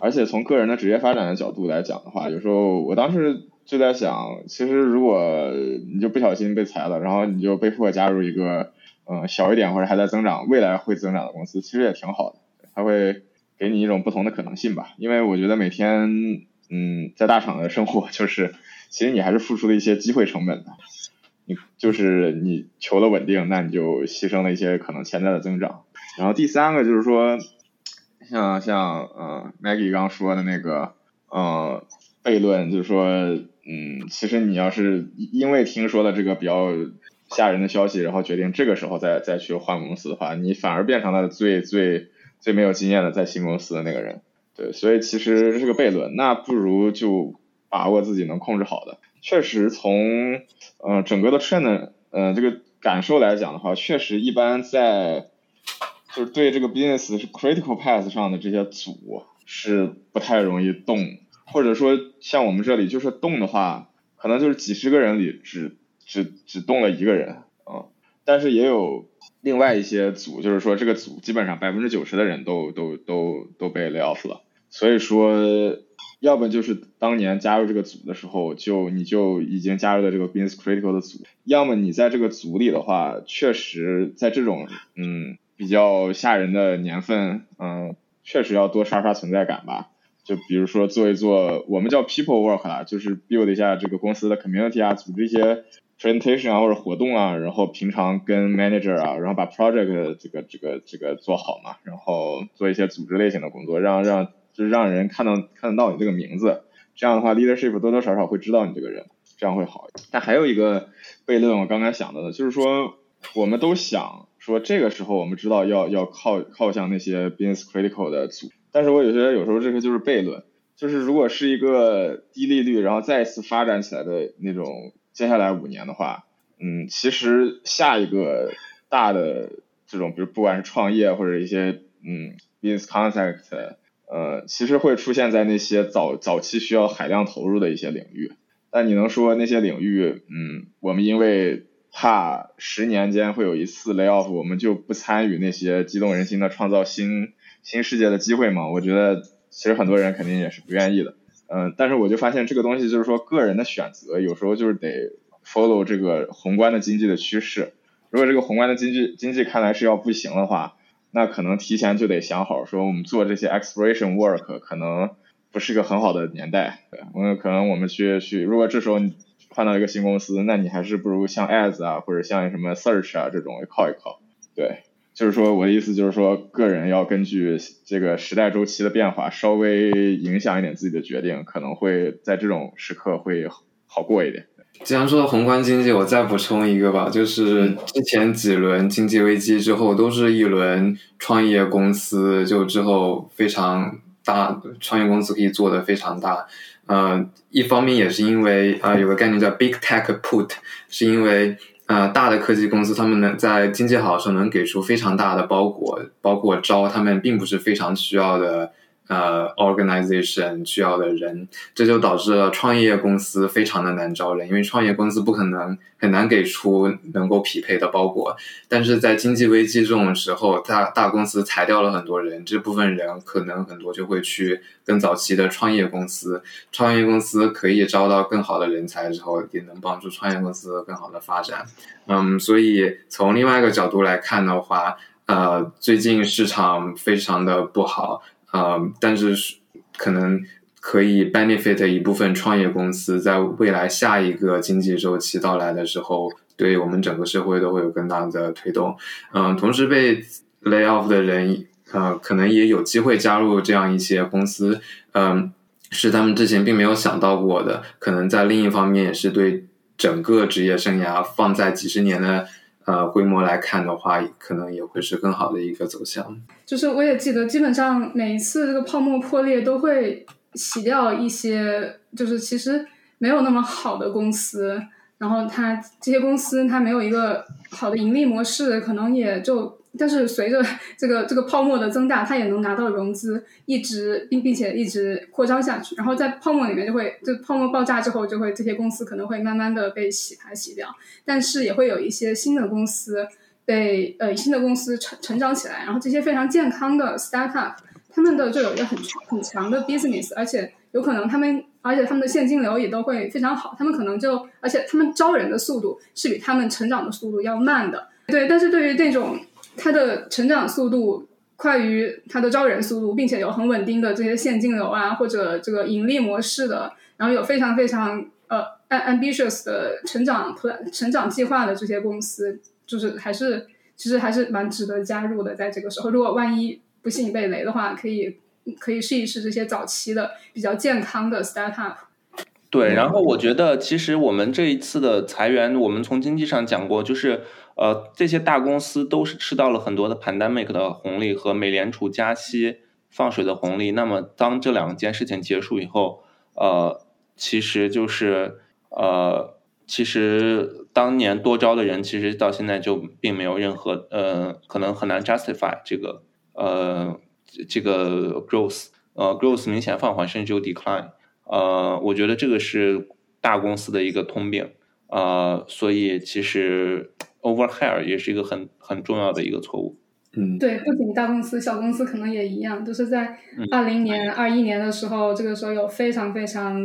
而且从个人的职业发展的角度来讲的话，有时候我当时就在想，其实如果你就不小心被裁了，然后你就被迫加入一个嗯小一点或者还在增长、未来会增长的公司，其实也挺好的，它会给你一种不同的可能性吧。因为我觉得每天嗯在大厂的生活，就是 <laughs> 其实你还是付出了一些机会成本的，你就是你求了稳定，那你就牺牲了一些可能潜在的增长。然后第三个就是说，像像呃，Maggie 刚说的那个呃悖论，就是说，嗯，其实你要是因为听说了这个比较吓人的消息，然后决定这个时候再再去换公司的话，你反而变成了最最最没有经验的在新公司的那个人。对，所以其实这是个悖论，那不如就把握自己能控制好的。确实从嗯整个的 trend 嗯这个感受来讲的话，确实一般在。就是对这个 business 是 critical path 上的这些组是不太容易动，或者说像我们这里就是动的话，可能就是几十个人里只只只动了一个人啊。但是也有另外一些组，就是说这个组基本上百分之九十的人都都都都被 lay off 了。所以说，要么就是当年加入这个组的时候就你就已经加入了这个 business critical 的组，要么你在这个组里的话，确实在这种嗯。比较吓人的年份，嗯，确实要多刷刷存在感吧。就比如说做一做，我们叫 people work 啦，就是 build 一下这个公司的 community 啊，组织一些 presentation 啊或者活动啊，然后平常跟 manager 啊，然后把 project 这个这个这个做好嘛，然后做一些组织类型的工作，让让就是让人看到看得到你这个名字，这样的话 leadership 多多少少会知道你这个人，这样会好。但还有一个悖论，我刚才想到的，就是说我们都想。说这个时候我们知道要要靠靠向那些 business critical 的组，但是我有些有时候这个就是悖论，就是如果是一个低利率然后再次发展起来的那种接下来五年的话，嗯，其实下一个大的这种比如不管是创业或者一些嗯 business concept，呃，其实会出现在那些早早期需要海量投入的一些领域，但你能说那些领域，嗯，我们因为怕十年间会有一次 lay off，我们就不参与那些激动人心的创造新新世界的机会吗？我觉得其实很多人肯定也是不愿意的。嗯，但是我就发现这个东西就是说个人的选择，有时候就是得 follow 这个宏观的经济的趋势。如果这个宏观的经济经济看来是要不行的话，那可能提前就得想好，说我们做这些 exploration work 可能不是个很好的年代。对，我们可能我们去去，如果这时候。换到一个新公司，那你还是不如像 Ads 啊，或者像什么 Search 啊这种靠一靠。对，就是说我的意思就是说，个人要根据这个时代周期的变化，稍微影响一点自己的决定，可能会在这种时刻会好过一点。既然说到宏观经济，我再补充一个吧，就是之前几轮经济危机之后，都是一轮创业公司就之后非常大，创业公司可以做的非常大。呃，一方面也是因为啊，有个概念叫 Big Tech Put，是因为呃，大的科技公司他们能在经济好的时候能给出非常大的包裹，包括招他们并不是非常需要的。呃，organization 需要的人，这就导致了创业公司非常的难招人，因为创业公司不可能很难给出能够匹配的包裹。但是在经济危机这种时候，大大公司裁掉了很多人，这部分人可能很多就会去更早期的创业公司，创业公司可以招到更好的人才之后，也能帮助创业公司更好的发展。嗯，所以从另外一个角度来看的话，呃，最近市场非常的不好。啊，但是可能可以 benefit 一部分创业公司，在未来下一个经济周期到来的时候，对我们整个社会都会有更大的推动。嗯，同时被 lay off 的人，呃，可能也有机会加入这样一些公司，嗯，是他们之前并没有想到过的。可能在另一方面，也是对整个职业生涯放在几十年的。呃规模来看的话，可能也会是更好的一个走向。就是我也记得，基本上每一次这个泡沫破裂都会洗掉一些，就是其实没有那么好的公司，然后它这些公司它没有一个好的盈利模式，可能也就。但是随着这个这个泡沫的增大，它也能拿到融资，一直并并且一直扩张下去。然后在泡沫里面就会，就泡沫爆炸之后，就会这些公司可能会慢慢的被洗牌洗掉。但是也会有一些新的公司被呃新的公司成成长起来。然后这些非常健康的 startup，他们的就有一个很很强的 business，而且有可能他们而且他们的现金流也都会非常好。他们可能就而且他们招人的速度是比他们成长的速度要慢的。对，但是对于那种它的成长速度快于它的招人速度，并且有很稳定的这些现金流啊，或者这个盈利模式的，然后有非常非常呃 ambitious 的成长 plan 成长计划的这些公司，就是还是其实还是蛮值得加入的。在这个时候，如果万一不幸被雷的话，可以可以试一试这些早期的比较健康的 startup。对，然后我觉得其实我们这一次的裁员，我们从经济上讲过，就是。呃，这些大公司都是吃到了很多的 pandemic 的红利和美联储加息放水的红利。那么，当这两件事情结束以后，呃，其实就是呃，其实当年多招的人，其实到现在就并没有任何呃，可能很难 justify 这个呃这个 growth，呃，growth 明显放缓，甚至有 decline。呃，我觉得这个是大公司的一个通病。呃，所以其实。Overhire 也是一个很很重要的一个错误。嗯，对，不仅大公司，小公司可能也一样，就是在二零年、二一年的时候，这个时候有非常非常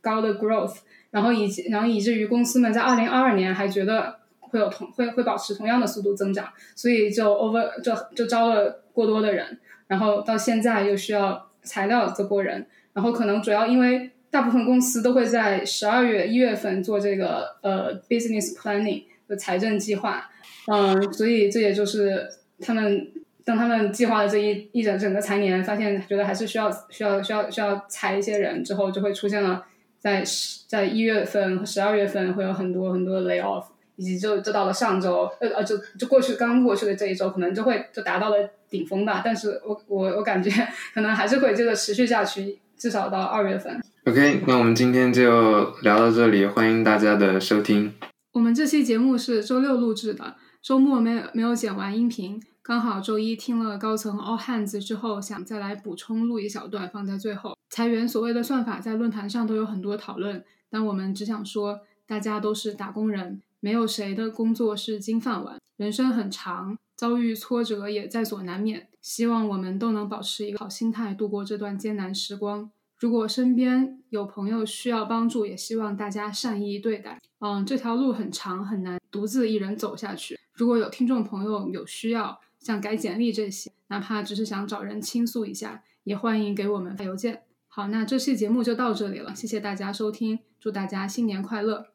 高的 growth，然后以及然后以至于公司们在二零二二年还觉得会有同会会保持同样的速度增长，所以就 over 就就招了过多的人，然后到现在又需要裁掉这波人，然后可能主要因为大部分公司都会在十二月一月份做这个呃 business planning。的财政计划，嗯，所以这也就是他们当他们计划了这一一整整个财年，发现觉得还是需要需要需要需要裁一些人之后，就会出现了在十在一月份和十二月份会有很多很多的 lay off，以及就就到了上周，呃呃，就就过去刚过去的这一周，可能就会就达到了顶峰吧。但是我我我感觉 <laughs> 可能还是会这个持续下去，至少到二月份。OK，那我们今天就聊到这里，欢迎大家的收听。我们这期节目是周六录制的，周末没有没有剪完音频，刚好周一听了高层 all hands 之后，想再来补充录一小段放在最后。裁员所谓的算法在论坛上都有很多讨论，但我们只想说，大家都是打工人，没有谁的工作是金饭碗，人生很长，遭遇挫折也在所难免。希望我们都能保持一个好心态，度过这段艰难时光。如果身边有朋友需要帮助，也希望大家善意对待。嗯，这条路很长，很难独自一人走下去。如果有听众朋友有需要，像改简历这些，哪怕只是想找人倾诉一下，也欢迎给我们发邮件。好，那这期节目就到这里了，谢谢大家收听，祝大家新年快乐。